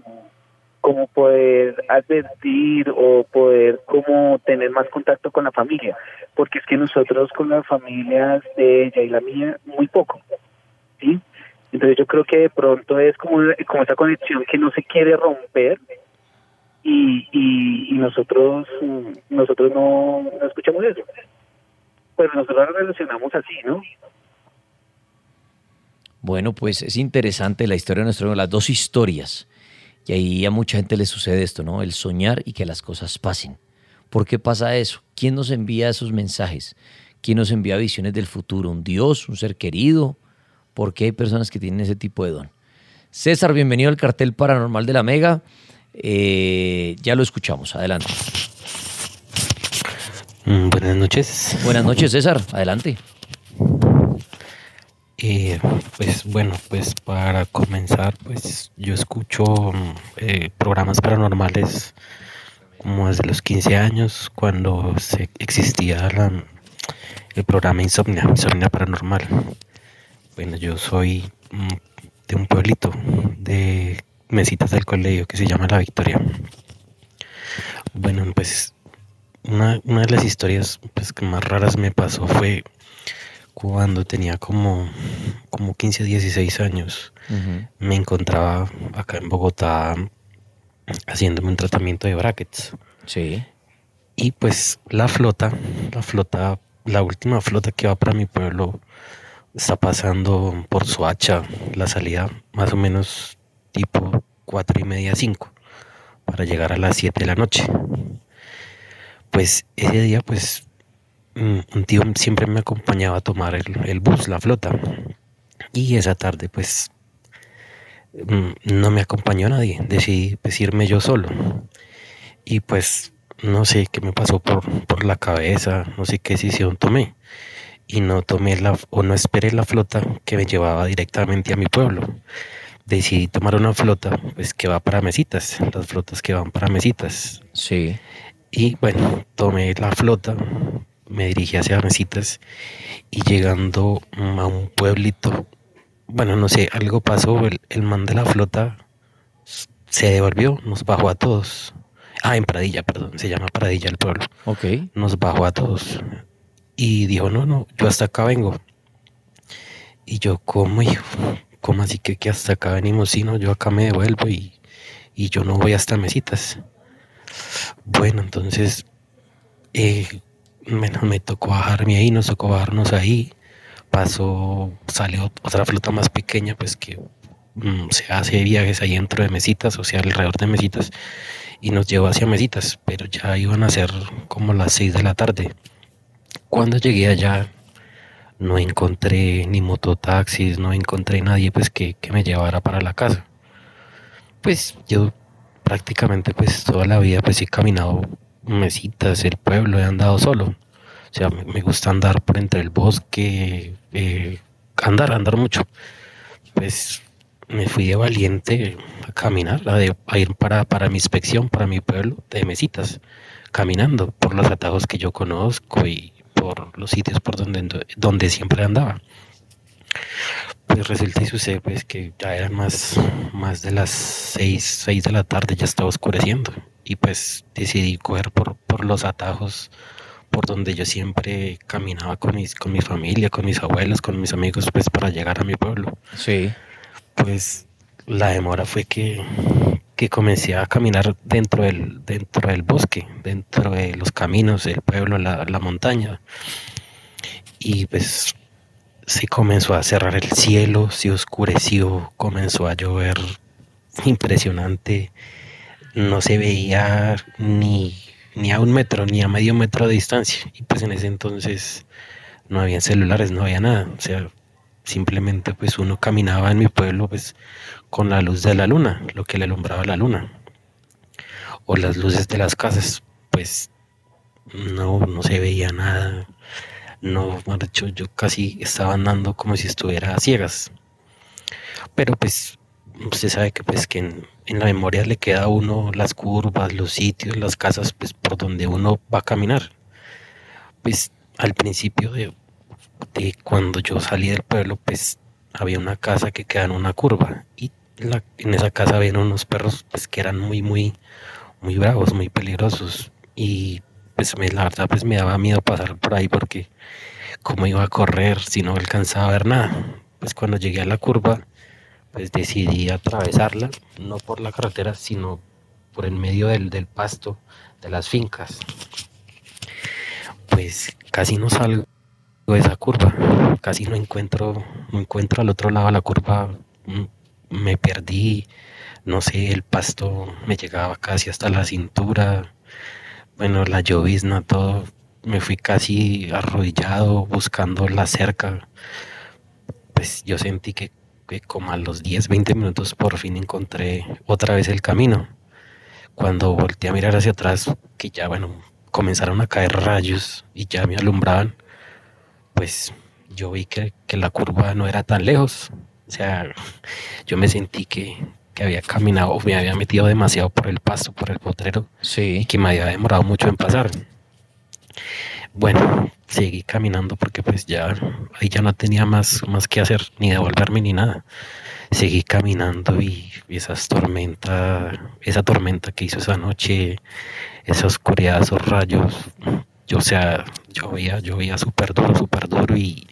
como poder advertir o poder como tener más contacto con la familia, porque es que nosotros con las familias de ella y la mía muy poco, ¿sí? Entonces yo creo que de pronto es como, como esa conexión que no se quiere romper y, y, y nosotros nosotros no, no escuchamos eso. Pues nosotros nos relacionamos así, ¿no? Bueno, pues es interesante la historia de nuestro las dos historias. Y ahí a mucha gente le sucede esto, ¿no? El soñar y que las cosas pasen. ¿Por qué pasa eso? ¿Quién nos envía esos mensajes? ¿Quién nos envía visiones del futuro? ¿Un Dios? ¿Un ser querido? ¿Por qué hay personas que tienen ese tipo de don? César, bienvenido al cartel paranormal de la Mega. Eh, ya lo escuchamos, adelante. Mm, buenas noches. Buenas noches, César, adelante. Eh, pues bueno, pues para comenzar, pues yo escucho mm, eh, programas paranormales como desde los 15 años, cuando se existía la- el programa Insomnia, Insomnia Paranormal. Bueno, yo soy mm, de un pueblito de mesitas del colegio que se llama La Victoria. Bueno, pues una, una de las historias pues, que más raras me pasó fue cuando tenía como, como 15, 16 años. Me encontraba acá en Bogotá haciéndome un tratamiento de brackets. Sí. Y pues la flota, la flota, la última flota que va para mi pueblo está pasando por Soacha, la salida más o menos tipo cuatro y media, cinco, para llegar a las 7 de la noche. Pues ese día, pues un tío siempre me acompañaba a tomar el, el bus, la flota. Y esa tarde, pues mm, no me acompañó nadie, decidí pues, irme yo solo. Y pues no sé qué me pasó por, por la cabeza, no sé qué decisión tomé. Y no tomé la, o no esperé la flota que me llevaba directamente a mi pueblo. Decidí tomar una flota pues que va para mesitas, las flotas que van para mesitas. Sí. Y bueno, tomé la flota, me dirigí hacia mesitas y llegando a un pueblito, bueno, no sé, algo pasó, el, el man de la flota se devolvió, nos bajó a todos. Ah, en Pradilla, perdón, se llama Pradilla el pueblo. Ok. Nos bajó a todos. Y dijo, no, no, yo hasta acá vengo. Y yo, ¿cómo, hijo? ¿Cómo así que, que hasta acá venimos? Si no, yo acá me devuelvo y, y yo no voy hasta mesitas. Bueno, entonces, eh, bueno, me tocó bajarme ahí, nos tocó bajarnos ahí. Pasó, salió otra flota más pequeña, pues que mm, se hace viajes ahí dentro de mesitas, o sea, alrededor de mesitas, y nos llevó hacia mesitas, pero ya iban a ser como las 6 de la tarde. Cuando llegué allá, no encontré ni mototaxis, no encontré nadie pues que, que me llevara para la casa. Pues yo prácticamente pues toda la vida pues he caminado mesitas, el pueblo, he andado solo. O sea, me, gusta andar por entre el bosque, eh, andar, andar mucho. Pues me fui de valiente a caminar, a, de- a ir para, para mi inspección, para mi pueblo de mesitas, caminando por los atajos que yo conozco y por los sitios por donde, donde siempre andaba. Pues resulta y sucede pues que ya eran más, más de las seis, seis de la tarde, ya estaba oscureciendo. Y pues decidí coger por, por los atajos por donde yo siempre caminaba con mis, con mi familia, con mis abuelos, con mis amigos, pues para llegar a mi pueblo. Sí. Pues la demora fue que, que comencé a caminar dentro del, dentro del bosque, dentro de los caminos, el pueblo, la, la montaña. Y pues se comenzó a cerrar el cielo, se oscureció, comenzó a llover impresionante. No se veía ni, ni a un metro, ni a medio metro de distancia. Y pues en ese entonces no había celulares, no había nada. O sea, simplemente pues uno caminaba en mi pueblo pues con la luz de la luna, lo que le alumbraba la luna. O las luces de las casas, pues no, no se veía nada. no, mejor dicho, yo casi estaba andando como si estuviera a ciegas. Pero pues usted sabe que pues que en, la memoria le queda a uno las curvas, los sitios, las casas pues por donde uno va a caminar. Pues al principio de, cuando yo salí del pueblo pues había una casa que queda en una curva y en esa casa había unos perros pues que eran muy muy muy bravos, muy peligrosos y pues me, la verdad pues me daba miedo pasar por ahí porque cómo iba a correr si no alcanzaba a ver nada. Pues cuando llegué a la curva pues decidí atravesarla, no por la carretera, sino por el medio del, del pasto de las fincas. Pues casi no salgo de esa curva, casi no encuentro, no encuentro al otro lado de la curva, me perdí, no sé, el pasto me llegaba casi hasta la cintura, bueno, la llovizna, todo, me fui casi arrodillado buscando la cerca, pues yo sentí que, que como a los 10, 20 minutos por fin encontré otra vez el camino. Cuando volteé a mirar hacia atrás, que ya, bueno, comenzaron a caer rayos y ya me alumbraban, pues yo vi que, que la curva no era tan lejos. O sea, yo me sentí que, que había caminado, me había metido demasiado por el pasto, por el potrero, y que me había demorado mucho en pasar. Bueno, seguí caminando porque pues ya ahí ya no tenía más, más que hacer, ni devolverme ni nada. Seguí caminando y esas tormentas, esa tormenta que hizo esa noche, esa oscuridad, esos rayos, yo, o sea, llovía, llovía súper duro, súper duro y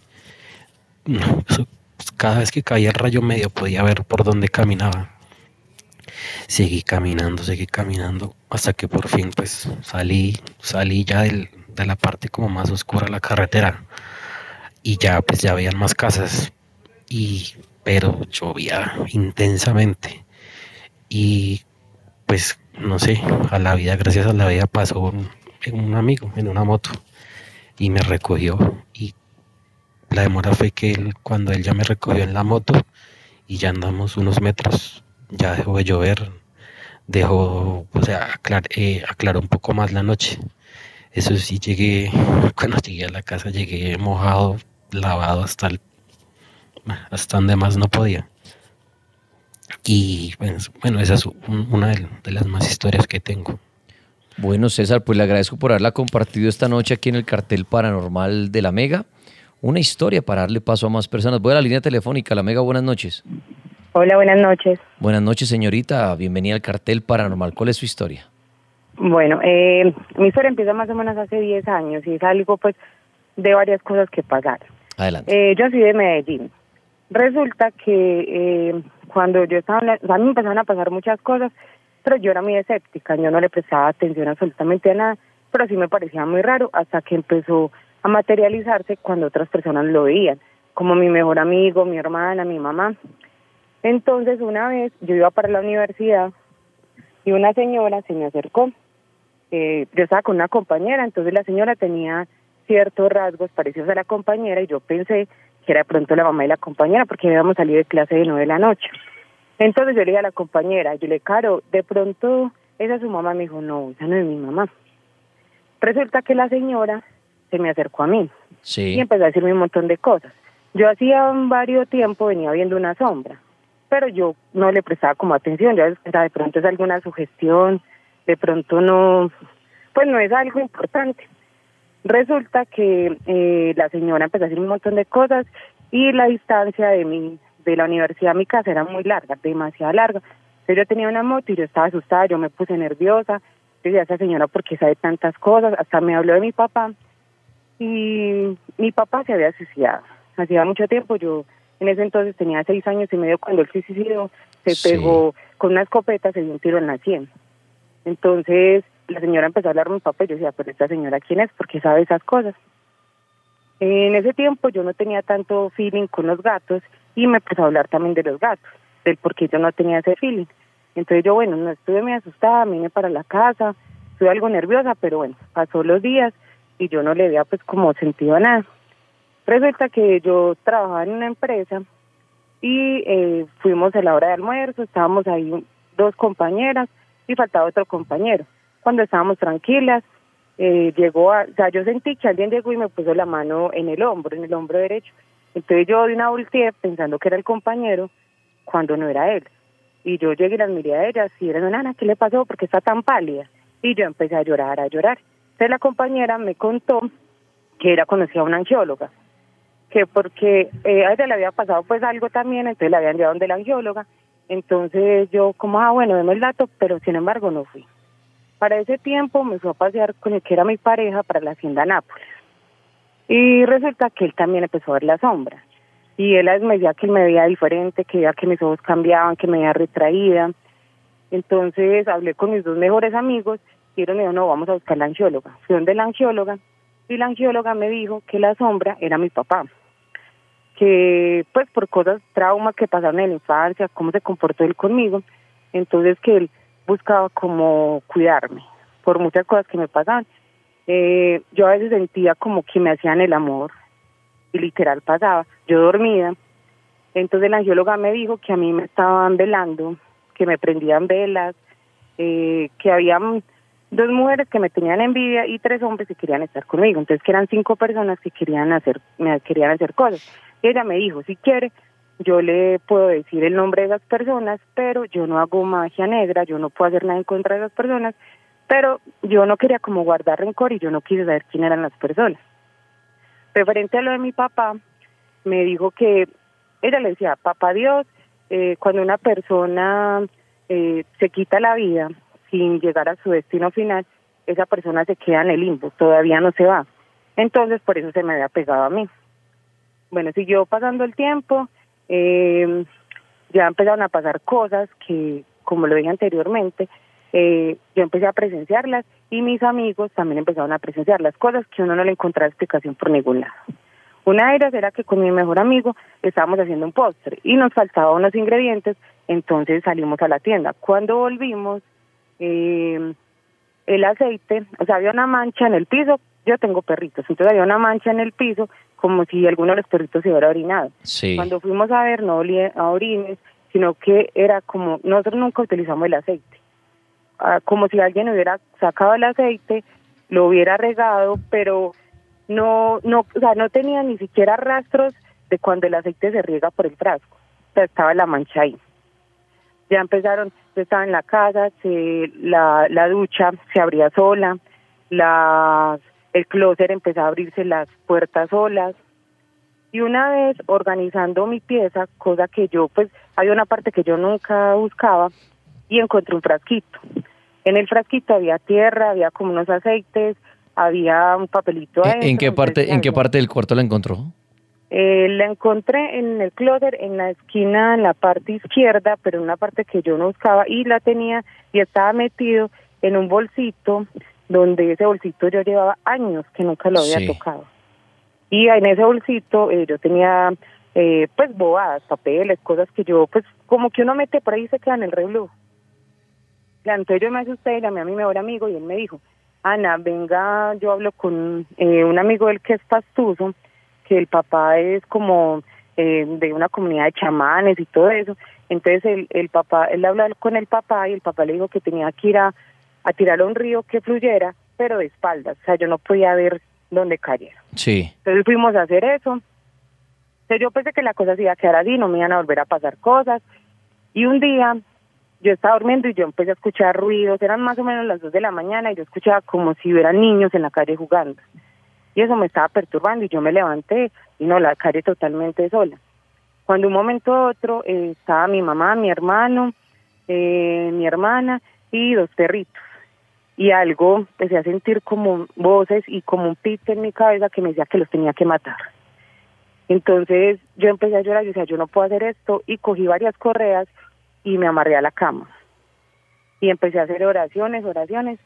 cada vez que caía el rayo medio podía ver por dónde caminaba. Seguí caminando, seguí caminando, hasta que por fin pues salí, salí ya del- de la parte como más oscura de la carretera. Y ya pues ya habían más casas. Y pero llovía intensamente. Y pues no sé, a la vida, gracias a la vida pasó un, un amigo en una moto. Y me recogió. Y la demora fue que él, cuando él ya me recogió en la moto y ya andamos unos metros, ya dejó de llover, dejó, o sea, aclar- eh, aclaró un poco más la noche. Eso sí, llegué, cuando llegué a la casa llegué mojado, lavado hasta el, hasta donde más no podía. Y pues, bueno, esa es un- una de, de las más historias que tengo. Bueno, César, pues le agradezco por haberla compartido esta noche aquí en el cartel paranormal de la Mega. Una historia para darle paso a más personas. Voy a la línea telefónica. La Mega, buenas noches. Hola, buenas noches. Buenas noches, señorita. Bienvenida al cartel paranormal. ¿Cuál es su historia? Bueno, eh, mi historia empieza más o menos hace 10 años y es algo pues de varias cosas que pasaron. Adelante. Eh, yo soy de Medellín. Resulta que eh, cuando yo estaba, en la- a mí me empezaron a pasar muchas cosas, pero yo era muy escéptica, yo no le prestaba atención absolutamente a nada, pero sí me parecía muy raro hasta que empezó a materializarse cuando otras personas lo veían, como mi mejor amigo, mi hermana, mi mamá. Entonces una vez yo iba para la universidad y una señora se me acercó. Eh, yo estaba con una compañera, entonces la señora tenía ciertos rasgos parecidos a la compañera y yo pensé que era de pronto la mamá de la compañera porque habíamos salido de clase de nueve de la noche. Entonces yo le dije a la compañera, yo le caro, de pronto esa es su mamá, me dijo, no, esa no es mi mamá. Resulta que la señora se me acercó a mí Sí. y empezó a decirme un montón de cosas. Yo hacía varios tiempo venía viendo una sombra, pero yo no le prestaba como atención, ya de pronto es alguna sugestión, de pronto no, pues no es algo importante. Resulta que eh, la señora empezó a decir un montón de cosas y la distancia de mi de la universidad a mi casa era muy larga, demasiado larga. Entonces yo tenía una moto y yo estaba asustada, yo me puse nerviosa. Decía, esa señora, ¿por qué sabe tantas cosas? Hasta me habló de mi papá y mi papá se había suicidado. Hacía mucho tiempo, yo en ese entonces tenía seis años y medio cuando él se suicidó, se Sí. pegó con una escopeta, se dio un tiro en la sien. Entonces la señora empezó a hablar con mi papá y yo decía, pero esta señora quién es, porque sabe esas cosas. En ese tiempo yo no tenía tanto feeling con los gatos y me empezó a hablar también de los gatos, del por qué yo no tenía ese feeling. Entonces yo, bueno, no estuve muy asustada, vine para la casa, estuve algo nerviosa, pero bueno, pasó los días y yo no le había pues como sentido a nada. Resulta que yo trabajaba en una empresa y eh, fuimos a la hora de almuerzo, estábamos ahí dos compañeras y faltaba otro compañero. Cuando estábamos tranquilas, eh, llegó a, o sea, yo sentí que alguien llegó y me puso la mano en el hombro, en el hombro derecho. Entonces yo de una volteé pensando que era el compañero cuando no era él. Y yo llegué y las miré a ellas y eran, Nana, ¿qué le pasó? porque está tan pálida? Y yo empecé a llorar, a llorar. Entonces la compañera me contó que era conocida a una angióloga, que porque eh, a ella le había pasado pues algo también, entonces la habían llevado donde la angióloga. Entonces yo como, ah, bueno, deme el dato, pero sin embargo no fui. Para ese tiempo me fui a pasear con el que era mi pareja para la hacienda Nápoles. Y resulta que él también empezó a ver la sombra. Y él me decía que él me veía diferente, que veía que mis ojos cambiaban, que me veía retraída. Entonces hablé con mis dos mejores amigos y ellos me dijeron, no, vamos a buscar la angióloga. Fui donde la angióloga y la angióloga me dijo que la sombra era mi papá. Que pues por cosas, traumas que pasaron en la infancia, cómo se comportó él conmigo, entonces que él buscaba como cuidarme por muchas cosas que me pasaban. Eh, yo a veces sentía como que me hacían el amor y literal pasaba, yo dormía. Entonces la angióloga me dijo que a mí me estaban velando, que me prendían velas, eh, que había dos mujeres que me tenían envidia y tres hombres que querían estar conmigo. Entonces que eran cinco personas que querían hacer, querían hacer cosas. Ella me dijo, si quiere, yo le puedo decir el nombre de esas personas, pero yo no hago magia negra, yo no puedo hacer nada en contra de esas personas, pero yo no quería como guardar rencor y yo no quise saber quién eran las personas. Referente a lo de mi papá, me dijo que ella le decía, papá Dios, eh, cuando una persona eh, se quita la vida sin llegar a su destino final, esa persona se queda en el limbo, todavía no se va. Entonces, por eso se me había pegado a mí. Bueno, siguió pasando el tiempo, eh, ya empezaron a pasar cosas que, como lo dije anteriormente, eh, yo empecé a presenciarlas y mis amigos también empezaron a presenciar las cosas que uno no le encontraba explicación por ningún lado. Una de ellas era que con mi mejor amigo estábamos haciendo un postre y nos faltaban unos ingredientes, entonces salimos a la tienda. Cuando volvimos, eh, el aceite, o sea, había una mancha en el piso, yo tengo perritos, entonces había una mancha en el piso como si alguno de los perritos se hubiera orinado. Sí. Cuando fuimos a ver, no olía a orines, sino que era como, nosotros nunca utilizamos el aceite Ah, como si alguien hubiera sacado el aceite, lo hubiera regado, pero no, no, o sea, no tenía ni siquiera rastros de cuando el aceite se riega por el frasco. O sea, estaba la mancha ahí. Ya empezaron, yo estaba en la casa, se, la, la ducha se abría sola, la, el closet empezó a abrirse las puertas solas. Y una vez organizando mi pieza, cosa que yo, pues, hay una parte que yo nunca buscaba, y encontré un frasquito. En el frasquito había tierra, había como unos aceites, había un papelito ¿En, ¿En qué parte, en qué parte del cuarto la encontró? Eh, la encontré en el closet, en la esquina, en la parte izquierda, pero en una parte que yo no buscaba y la tenía y estaba metido en un bolsito donde ese bolsito yo llevaba años que nunca lo había tocado. Y en ese bolsito eh, yo tenía eh, pues bobadas, papeles, cosas que yo pues como que uno mete por ahí y se queda en el reloj. Entonces yo me asusté y llamé a mi mejor amigo y él me dijo, Ana, venga, yo hablo con eh, un amigo del que es pastuso, que el papá es como eh, de una comunidad de chamanes y todo eso. Entonces el, el papá, él habló con el papá y el papá le dijo que tenía que ir a, a tirar a un río que fluyera, pero de espaldas. O sea, yo no podía ver dónde cayera. Sí. Entonces fuimos a hacer eso. Entonces yo pensé que la cosa se iba a quedar así, no me iban a volver a pasar cosas. Y un día yo estaba durmiendo y yo empecé a escuchar ruidos, eran más o menos las dos de la mañana y yo escuchaba como si hubieran niños en la calle jugando. Y eso me estaba perturbando y yo me levanté y no, la calle totalmente sola. Cuando un momento a otro eh, estaba mi mamá, mi hermano, eh, mi hermana y dos perritos. Y algo empecé a sentir como voces y como un pito en mi cabeza que me decía que los tenía que matar. Entonces yo empecé a llorar y decía, yo no puedo hacer esto y cogí varias correas y me amarré a la cama. Y empecé a hacer oraciones, oraciones,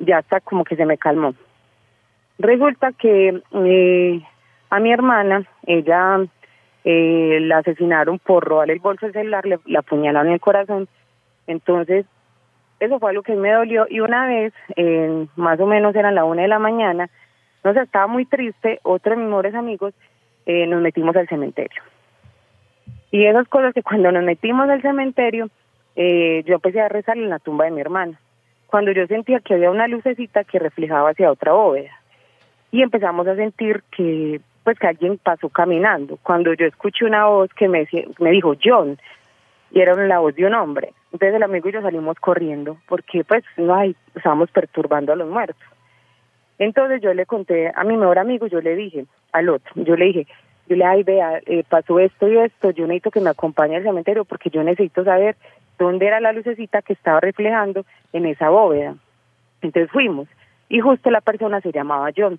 ya hasta como que se me calmó. Resulta que eh, a mi hermana, ella eh, la asesinaron por robarle el bolso celular, le, la apuñalaron en el corazón. Entonces, eso fue algo que me dolió. Y una vez, más o menos eran la una de la mañana, no sé, estaba muy triste, otro de mis mejores amigos, eh, nos metimos al cementerio. Y esas cosas que cuando nos metimos al cementerio, eh, yo empecé a rezar en la tumba de mi hermana. cuando yo sentía que había una lucecita que reflejaba hacia otra bóveda. Y empezamos a sentir que pues que alguien pasó caminando. Cuando yo escuché una voz que me, decía- me dijo John, y era la voz de un hombre. Entonces el amigo y yo salimos corriendo, porque pues no hay, estábamos perturbando a los muertos. Entonces yo le conté a mi mejor amigo, yo le dije al otro, yo le dije, yo le ay vea, eh, pasó esto y esto, yo necesito que me acompañe al cementerio porque yo necesito saber dónde era la lucecita que estaba reflejando en esa bóveda. Entonces fuimos y justo la persona se llamaba John.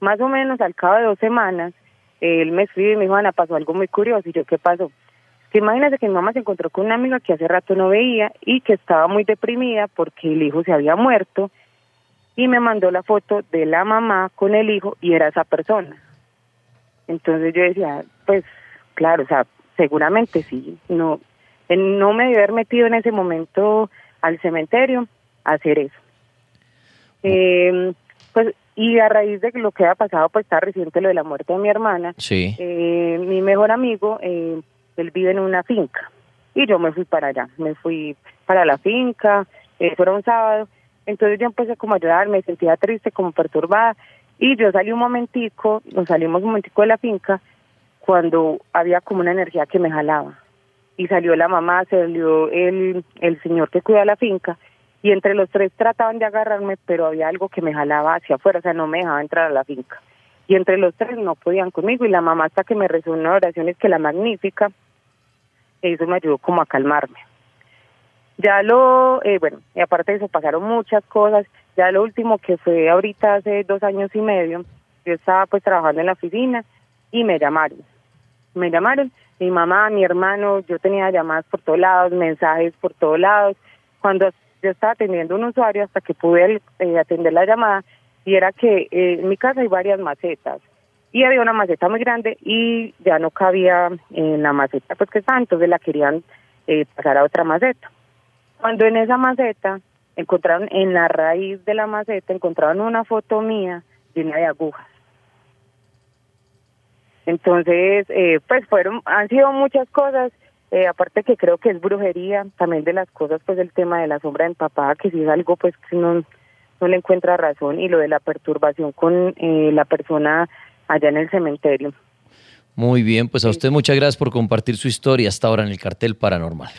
Más o menos al cabo de dos semanas, él me escribe y me dijo, Ana, pasó algo muy curioso. Y yo, ¿qué pasó? Que imagínese que mi mamá se encontró con una amiga que hace rato no veía y que estaba muy deprimida porque el hijo se había muerto y me mandó la foto de la mamá con el hijo y era esa persona. Entonces yo decía, pues claro, o sea, seguramente sí, no, no me debió haber metido en ese momento al cementerio a hacer eso. Eh, pues y a raíz de lo que ha pasado, pues está reciente lo de la muerte de mi hermana. Sí. Eh, mi mejor amigo, eh, él vive en una finca. Y yo me fui para allá, me fui para la finca, eh, fuera un sábado, entonces yo empecé como a llorar, me sentía triste, como perturbada. Y yo salí un momentico, nos salimos un momentico de la finca cuando había como una energía que me jalaba. Y salió la mamá, salió el, el señor que cuida la finca y entre los tres trataban de agarrarme, pero había algo que me jalaba hacia afuera, o sea, no me dejaba entrar a la finca. Y entre los tres no podían conmigo y la mamá hasta que me rezó una oración es que la magnífica, eso me ayudó como a calmarme. Ya lo, eh, bueno, y aparte de eso pasaron muchas cosas, ya lo último que fue ahorita hace dos años y medio, yo estaba pues trabajando en la oficina y me llamaron. Me llamaron, mi mamá, mi hermano, yo tenía llamadas por todos lados, mensajes por todos lados. Cuando yo estaba atendiendo un usuario hasta que pude eh, atender la llamada y era que eh, en mi casa hay varias macetas y había una maceta muy grande y ya no cabía en la maceta pues que estaba, entonces la querían eh, pasar a otra maceta. Cuando en esa maceta encontraron, en la raíz de la maceta, encontraron una foto mía llena de agujas. Entonces, eh, pues fueron, han sido muchas cosas, eh, aparte que creo que es brujería, también de las cosas, pues el tema de la sombra papá, que si es algo pues que no, no le encuentra razón, y lo de la perturbación con eh, la persona allá en el cementerio. Muy bien, pues a usted muchas gracias por compartir su historia hasta ahora en el cartel paranormal.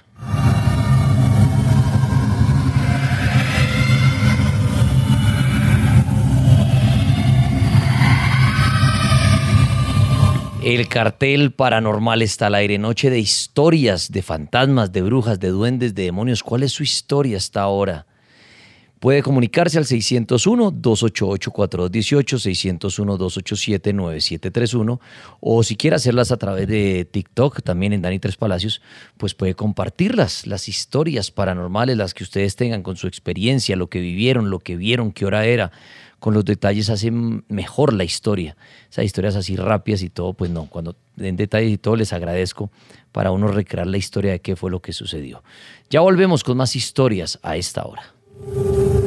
El cartel paranormal está al aire. Noche de historias, de fantasmas, de brujas, de duendes, de demonios. ¿Cuál es su historia hasta ahora? Puede comunicarse al 601-288-4218, 601-287-9731, o si quiere hacerlas a través de TikTok, también en Dani Tres Palacios, pues puede compartirlas, las historias paranormales, las que ustedes tengan con su experiencia, lo que vivieron, lo que vieron, qué hora era. Con los detalles hacen mejor la historia. Esas historias así rápidas y todo, pues no, cuando den detalles y todo les agradezco para uno recrear la historia de qué fue lo que sucedió. Ya volvemos con más historias a esta hora. Música